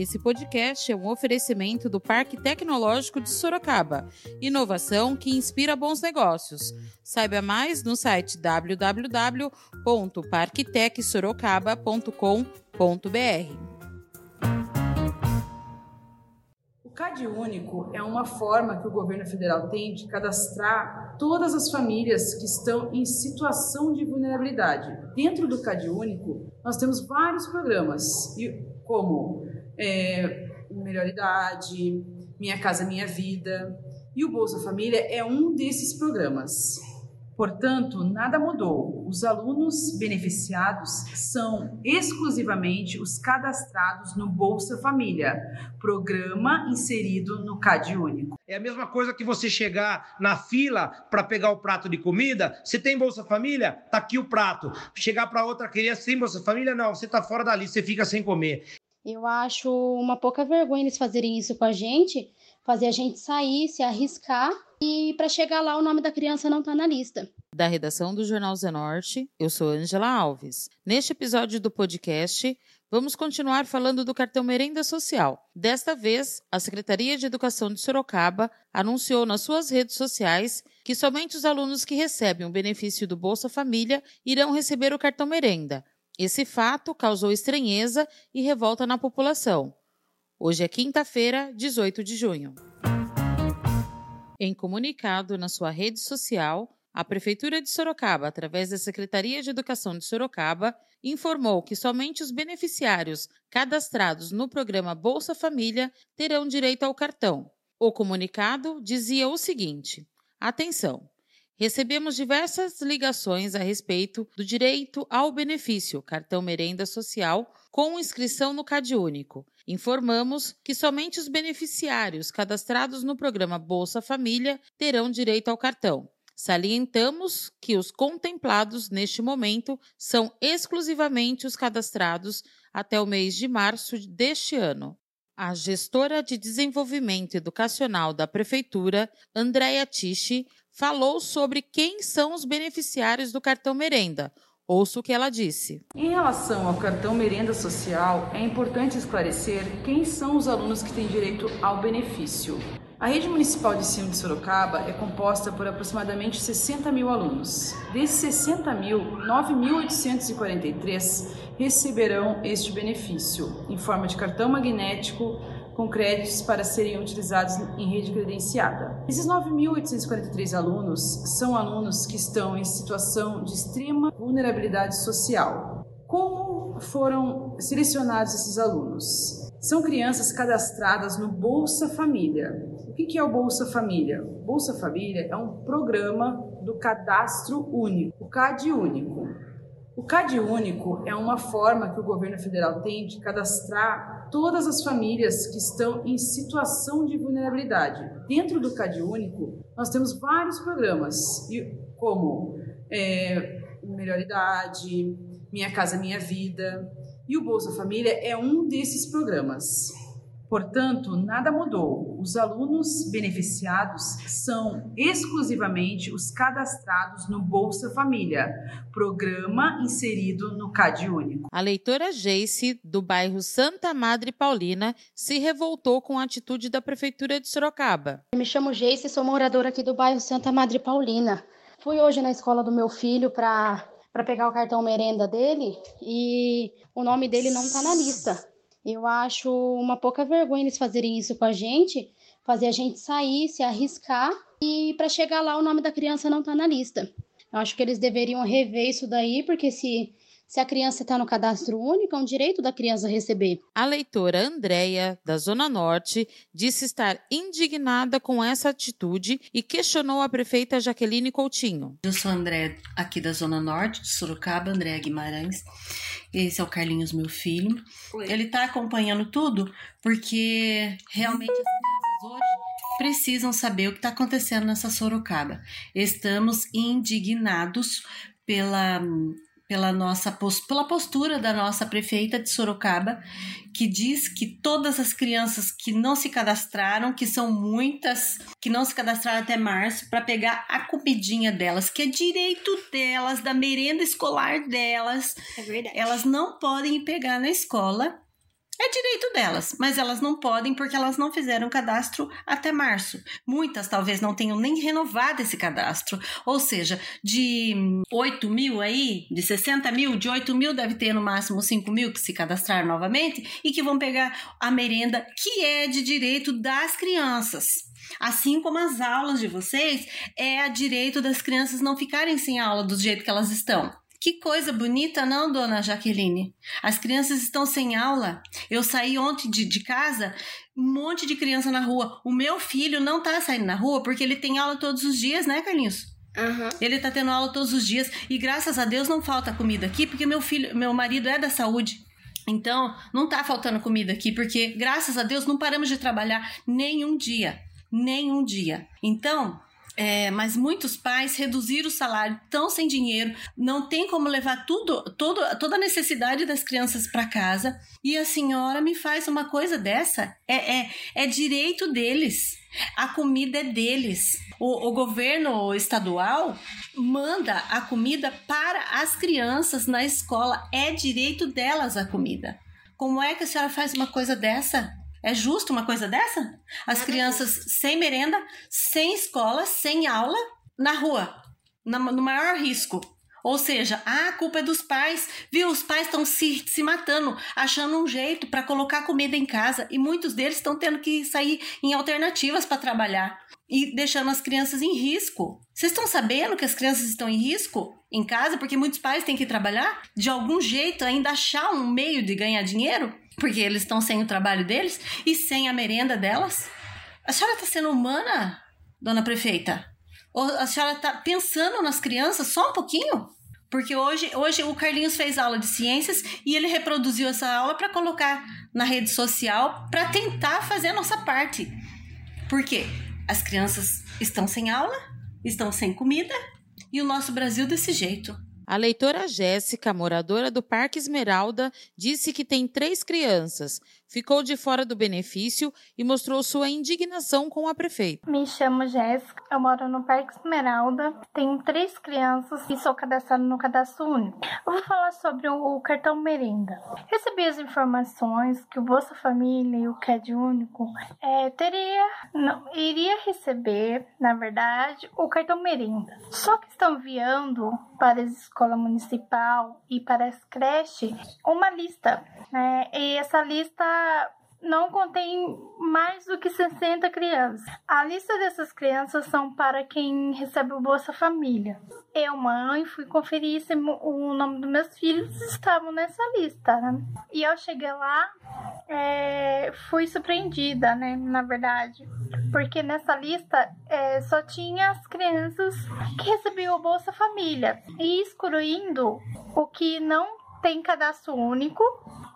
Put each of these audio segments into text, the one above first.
Esse podcast é um oferecimento do Parque Tecnológico de Sorocaba. Inovação que inspira bons negócios. Saiba mais no site www.parktecsorocaba.com.br. CAD único é uma forma que o governo federal tem de cadastrar todas as famílias que estão em situação de vulnerabilidade. Dentro do CAD único, nós temos vários programas, como é, Melhor Idade, Minha Casa Minha Vida, e o Bolsa Família é um desses programas. Portanto, nada mudou. Os alunos beneficiados são exclusivamente os cadastrados no Bolsa Família, programa inserido no CAD Único. É a mesma coisa que você chegar na fila para pegar o prato de comida. Você tem Bolsa Família? Tá aqui o prato. Chegar para outra criança sem Bolsa Família? Não, você tá fora da lista, você fica sem comer. Eu acho uma pouca vergonha eles fazerem isso com a gente, fazer a gente sair, se arriscar e para chegar lá o nome da criança não está na lista. Da redação do Jornal Zenorte, eu sou Angela Alves. Neste episódio do podcast, vamos continuar falando do cartão Merenda Social. Desta vez, a Secretaria de Educação de Sorocaba anunciou nas suas redes sociais que somente os alunos que recebem o benefício do Bolsa Família irão receber o cartão Merenda. Esse fato causou estranheza e revolta na população. Hoje é quinta-feira, 18 de junho. Em comunicado na sua rede social, a Prefeitura de Sorocaba, através da Secretaria de Educação de Sorocaba, informou que somente os beneficiários cadastrados no programa Bolsa Família terão direito ao cartão. O comunicado dizia o seguinte: Atenção! Recebemos diversas ligações a respeito do direito ao benefício cartão merenda social com inscrição no CAD único. Informamos que somente os beneficiários cadastrados no programa Bolsa Família terão direito ao cartão. Salientamos que os contemplados neste momento são exclusivamente os cadastrados até o mês de março deste ano. A gestora de desenvolvimento educacional da prefeitura, Andréa Tichi, falou sobre quem são os beneficiários do cartão merenda. Ouça o que ela disse. Em relação ao cartão merenda social, é importante esclarecer quem são os alunos que têm direito ao benefício. A rede municipal de ensino de Sorocaba é composta por aproximadamente 60 mil alunos. Desses 60 mil, 9.843 receberão este benefício em forma de cartão magnético com créditos para serem utilizados em rede credenciada. Esses 9.843 alunos são alunos que estão em situação de extrema vulnerabilidade social. Como foram selecionados esses alunos? São crianças cadastradas no Bolsa Família. O que é o Bolsa Família? Bolsa Família é um programa do Cadastro Único, o CAD Único. O CAD Único é uma forma que o governo federal tem de cadastrar todas as famílias que estão em situação de vulnerabilidade. Dentro do CAD Único, nós temos vários programas, como é, Melhor Idade, Minha Casa Minha Vida, e o Bolsa Família é um desses programas. Portanto, nada mudou. Os alunos beneficiados são exclusivamente os cadastrados no Bolsa Família, programa inserido no CAD Único. A leitora Jace, do bairro Santa Madre Paulina, se revoltou com a atitude da Prefeitura de Sorocaba. Me chamo Jace, sou moradora aqui do bairro Santa Madre Paulina. Fui hoje na escola do meu filho para para pegar o cartão merenda dele e o nome dele não está na lista. Eu acho uma pouca vergonha eles fazerem isso com a gente, fazer a gente sair, se arriscar e para chegar lá o nome da criança não tá na lista. Eu acho que eles deveriam rever isso daí, porque se se a criança está no cadastro único, é um direito da criança receber. A leitora Andréia, da Zona Norte, disse estar indignada com essa atitude e questionou a prefeita Jaqueline Coutinho. Eu sou André, aqui da Zona Norte, de Sorocaba, Andréa Guimarães. Esse é o Carlinhos, meu filho. Oi. Ele está acompanhando tudo porque realmente as crianças hoje precisam saber o que está acontecendo nessa Sorocaba. Estamos indignados pela pela nossa pela postura da nossa prefeita de Sorocaba, que diz que todas as crianças que não se cadastraram, que são muitas, que não se cadastraram até março, para pegar a comidinha delas, que é direito delas, da merenda escolar delas. É verdade. Elas não podem pegar na escola É direito delas, mas elas não podem porque elas não fizeram cadastro até março. Muitas talvez não tenham nem renovado esse cadastro. Ou seja, de 8 mil aí, de 60 mil, de 8 mil deve ter no máximo 5 mil que se cadastrar novamente e que vão pegar a merenda que é de direito das crianças. Assim como as aulas de vocês, é a direito das crianças não ficarem sem aula do jeito que elas estão. Que coisa bonita, não, dona Jaqueline? As crianças estão sem aula. Eu saí ontem de, de casa, um monte de criança na rua. O meu filho não tá saindo na rua porque ele tem aula todos os dias, né, Carlinhos? Uhum. Ele tá tendo aula todos os dias e graças a Deus não falta comida aqui porque meu filho, meu marido é da saúde. Então, não tá faltando comida aqui porque graças a Deus não paramos de trabalhar nenhum dia, nenhum dia. Então, é, mas muitos pais reduziram o salário, estão sem dinheiro, não tem como levar tudo, todo, toda a necessidade das crianças para casa. E a senhora me faz uma coisa dessa? É, é, é direito deles. A comida é deles. O, o governo estadual manda a comida para as crianças na escola. É direito delas a comida. Como é que a senhora faz uma coisa dessa? É justo uma coisa dessa? As crianças sem merenda, sem escola, sem aula, na rua, no maior risco. Ou seja, ah, a culpa é dos pais, viu? Os pais estão se, se matando, achando um jeito para colocar comida em casa e muitos deles estão tendo que sair em alternativas para trabalhar e deixando as crianças em risco. Vocês estão sabendo que as crianças estão em risco em casa porque muitos pais têm que trabalhar? De algum jeito, ainda achar um meio de ganhar dinheiro? Porque eles estão sem o trabalho deles e sem a merenda delas? A senhora está sendo humana, dona prefeita? Ou a senhora está pensando nas crianças só um pouquinho? Porque hoje, hoje o Carlinhos fez aula de ciências e ele reproduziu essa aula para colocar na rede social para tentar fazer a nossa parte. Por quê? As crianças estão sem aula, estão sem comida e o nosso Brasil desse jeito. A leitora Jéssica, moradora do Parque Esmeralda, disse que tem três crianças, ficou de fora do benefício e mostrou sua indignação com a prefeita. Me chamo Jéssica, eu moro no Parque Esmeralda, tenho três crianças e sou cadastrada no cadastro único. Eu vou falar sobre o cartão merenda. Recebi as informações que o Bolsa Família e o CAD único é, teria, não, iria receber, na verdade, o cartão merenda. Só que estão enviando para as escola municipal e para as creches uma lista. Né? E essa lista não contém mais do que 60 crianças. A lista dessas crianças são para quem recebe o Bolsa Família. Eu, mãe, fui conferir se o nome dos meus filhos estavam nessa lista, né? E eu cheguei lá, é, fui surpreendida, né? Na verdade, porque nessa lista é, só tinha as crianças que recebiam o Bolsa Família e excluindo o que não tem cadastro único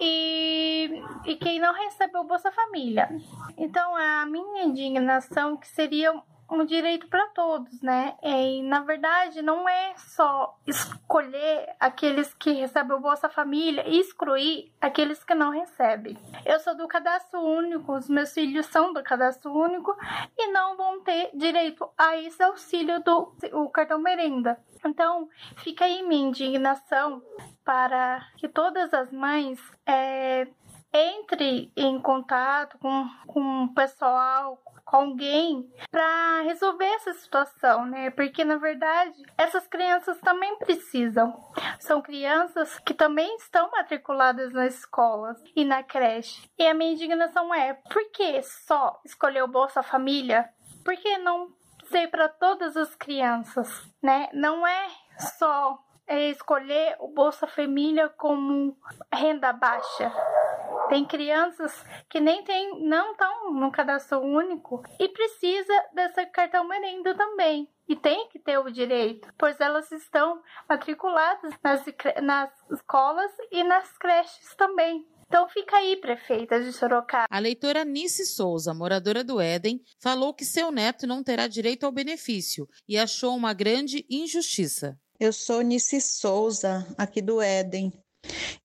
e, e quem não recebeu Bolsa Família. Então, a minha indignação que seria um direito para todos, né? E na verdade não é só escolher aqueles que recebem o Bolsa Família e excluir aqueles que não recebem. Eu sou do cadastro único, os meus filhos são do cadastro único e não vão ter direito a esse auxílio do o cartão merenda. Então, fica aí minha indignação para que todas as mães é, entre em contato com, com o pessoal, alguém para resolver essa situação, né? Porque na verdade essas crianças também precisam. São crianças que também estão matriculadas nas escolas e na creche. E a minha indignação é: por que só escolher o Bolsa Família? Por que não ser para todas as crianças, né? Não é só é, escolher o Bolsa Família como renda baixa. Tem crianças que nem tem, não estão no cadastro único e precisa desse cartão merenda também. E tem que ter o direito, pois elas estão matriculadas nas, nas escolas e nas creches também. Então fica aí, prefeita de Sorocaba. A leitora Nice Souza, moradora do Éden, falou que seu neto não terá direito ao benefício e achou uma grande injustiça. Eu sou Nice Souza, aqui do Éden.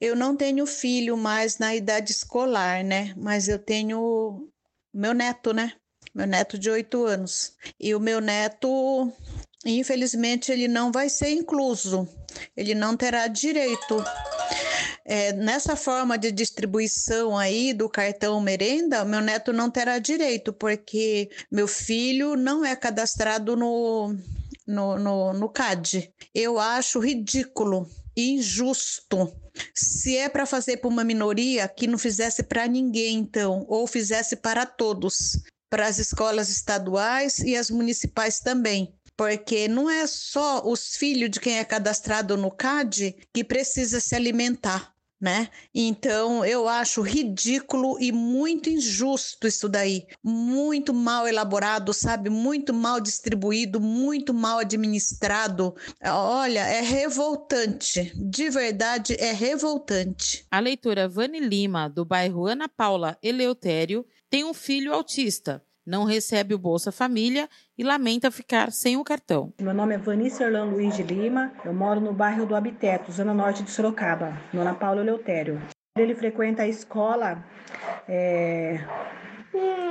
Eu não tenho filho mais na idade escolar, né? Mas eu tenho meu neto, né? Meu neto de oito anos. E o meu neto, infelizmente, ele não vai ser incluso. Ele não terá direito. é, nessa forma de distribuição aí do cartão merenda, meu neto não terá direito, porque meu filho não é cadastrado no, no, no, no CAD. Eu acho ridículo, injusto. Se é para fazer para uma minoria, que não fizesse para ninguém, então, ou fizesse para todos, para as escolas estaduais e as municipais também porque não é só os filhos de quem é cadastrado no CAD que precisa se alimentar né? Então eu acho ridículo e muito injusto isso daí, muito mal elaborado, sabe? Muito mal distribuído, muito mal administrado. Olha, é revoltante, de verdade é revoltante. A leitora Vani Lima, do bairro Ana Paula Eleutério, tem um filho autista não recebe o Bolsa Família e lamenta ficar sem o cartão. Meu nome é Vanice Orlando Luiz de Lima, eu moro no bairro do Habiteto, zona norte de Sorocaba, Ana Paula Eleutério. Ele frequenta a escola é,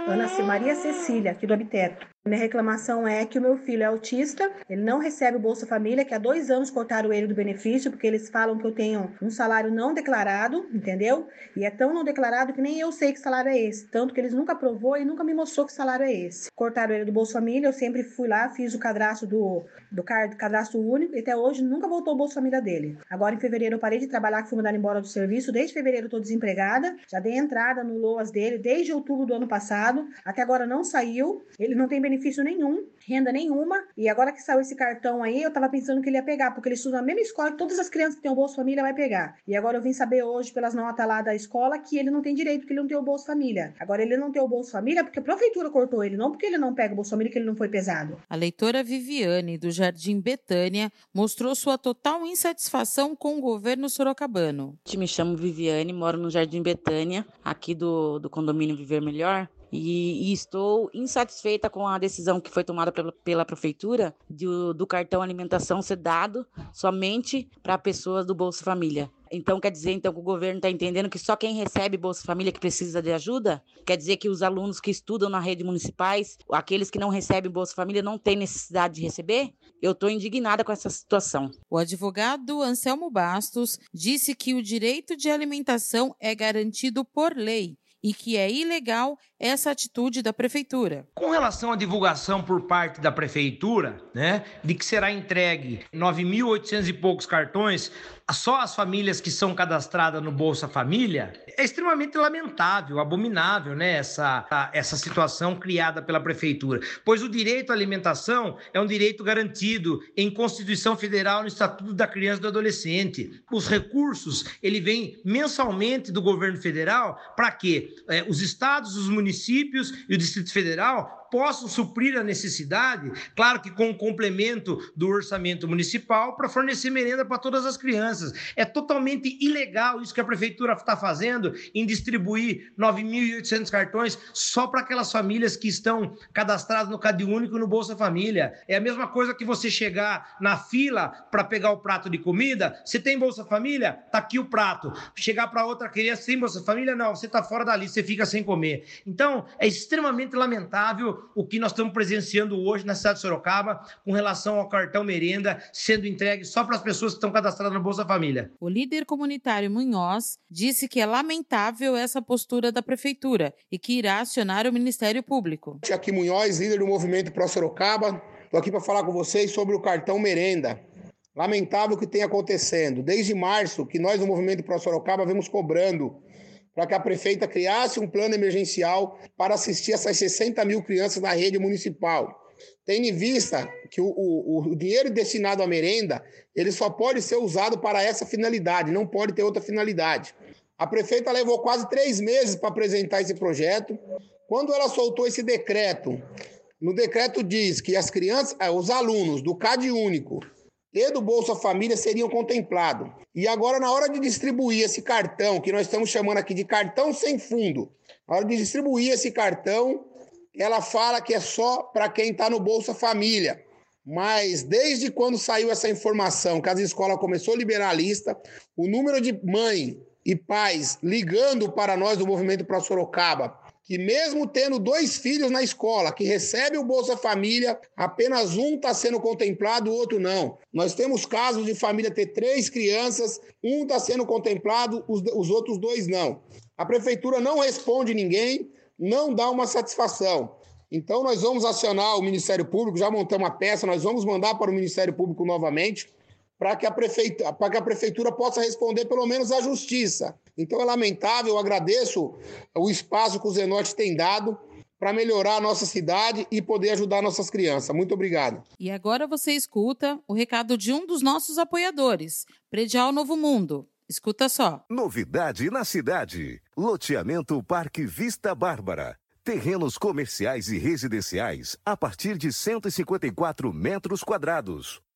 Ana Maria Cecília, aqui do Habiteto. Minha reclamação é que o meu filho é autista, ele não recebe o Bolsa Família, que há dois anos cortaram ele do benefício, porque eles falam que eu tenho um salário não declarado, entendeu? E é tão não declarado que nem eu sei que salário é esse. Tanto que eles nunca provou e nunca me mostrou que salário é esse. Cortaram ele do Bolsa Família, eu sempre fui lá, fiz o cadastro do, do cadastro único, e até hoje nunca voltou o Bolsa Família dele. Agora em fevereiro eu parei de trabalhar, que fui mandada embora do serviço. Desde fevereiro eu tô desempregada, já dei entrada no LOAS dele desde outubro do ano passado, até agora não saiu. Ele não tem benefício benefício nenhum, renda nenhuma. E agora que saiu esse cartão aí, eu tava pensando que ele ia pegar, porque ele estuda na mesma escola que todas as crianças que têm o Bolsa Família vai pegar. E agora eu vim saber hoje, pelas notas lá da escola, que ele não tem direito, porque ele não tem o Bolsa Família. Agora ele não tem o Bolsa Família porque a prefeitura cortou ele, não porque ele não pega o Bolsa Família, que ele não foi pesado. A leitora Viviane, do Jardim Betânia, mostrou sua total insatisfação com o governo sorocabano. Me chamo Viviane, moro no Jardim Betânia, aqui do, do condomínio Viver Melhor. E, e, estou insatisfeita com a decisão que foi tomada pela, pela prefeitura de, do cartão alimentação ser dado somente para pessoas do Bolsa Família. Então quer dizer então que o governo está entendendo que só quem recebe Bolsa Família que precisa de ajuda? Quer dizer que os alunos que estudam na rede municipais, aqueles que não recebem Bolsa Família, não têm necessidade de receber? Eu estou indignada com essa situação. O advogado Anselmo Bastos disse que o direito de alimentação é garantido por lei e que é ilegal essa atitude da prefeitura. Com relação à divulgação por parte da prefeitura, né, de que será entregue 9.800 e poucos cartões só as famílias que são cadastradas no Bolsa Família, é extremamente lamentável, abominável, né, essa, essa situação criada pela prefeitura, pois o direito à alimentação é um direito garantido em Constituição Federal no Estatuto da Criança e do Adolescente. Os recursos, ele vem mensalmente do governo federal para que é, os estados, os municípios e o Distrito Federal possam suprir a necessidade, claro que com o complemento do orçamento municipal, para fornecer merenda para todas as crianças. É totalmente ilegal isso que a prefeitura está fazendo em distribuir 9.800 cartões só para aquelas famílias que estão cadastradas no Cade Único e no Bolsa Família. É a mesma coisa que você chegar na fila para pegar o prato de comida, você tem Bolsa Família? Tá aqui o prato. Chegar para outra criança sem Bolsa Família, não, você está fora da lista, você fica sem comer. Então, é extremamente lamentável o que nós estamos presenciando hoje na cidade de Sorocaba com relação ao cartão merenda sendo entregue só para as pessoas que estão cadastradas na Bolsa Família. O líder comunitário Munhoz disse que é lamentável essa postura da prefeitura e que irá acionar o Ministério Público. Aqui Munhoz, líder do movimento Pro Sorocaba, estou aqui para falar com vocês sobre o cartão merenda. Lamentável o que tem acontecendo. Desde março, que nós, no Movimento Pro Sorocaba, vemos cobrando para que a prefeita criasse um plano emergencial para assistir essas 60 mil crianças na rede municipal. Tendo em vista que o, o, o, dinheiro destinado à merenda ele só pode ser usado para essa finalidade, não pode ter outra finalidade. A prefeita levou quase três meses para apresentar esse projeto. Quando ela soltou esse decreto, no decreto diz que as crianças, eh, os alunos do CAD único e do Bolsa Família seriam contemplados. E agora, na hora de distribuir esse cartão, que nós estamos chamando aqui de cartão sem fundo, na hora de distribuir esse cartão, ela fala que é só para quem está no Bolsa Família. Mas desde quando saiu essa informação que as escolas começou a liberar a lista, o número de mãe e pais ligando para nós do Movimento Pro Sorocaba que mesmo tendo dois filhos na escola, que recebe o Bolsa Família, apenas um está sendo contemplado, o outro não. Nós temos casos de família ter três crianças, um está sendo contemplado, os, os outros dois não. A prefeitura não responde ninguém, não dá uma satisfação. Então, nós vamos acionar o Ministério Público, já montamos uma peça, nós vamos mandar para o Ministério Público novamente, para que, a prefeitura, para que a prefeitura possa responder pelo menos à justiça. Então é lamentável, eu agradeço o espaço que o Zenorte tem dado para melhorar a nossa cidade e poder ajudar nossas crianças. Muito obrigado. E agora você escuta o recado de um dos nossos apoiadores, Predial Novo Mundo. Escuta só. Novidade na cidade. Loteamento Parque Vista Bárbara. Terrenos comerciais e residenciais a partir de 154 metros quadrados.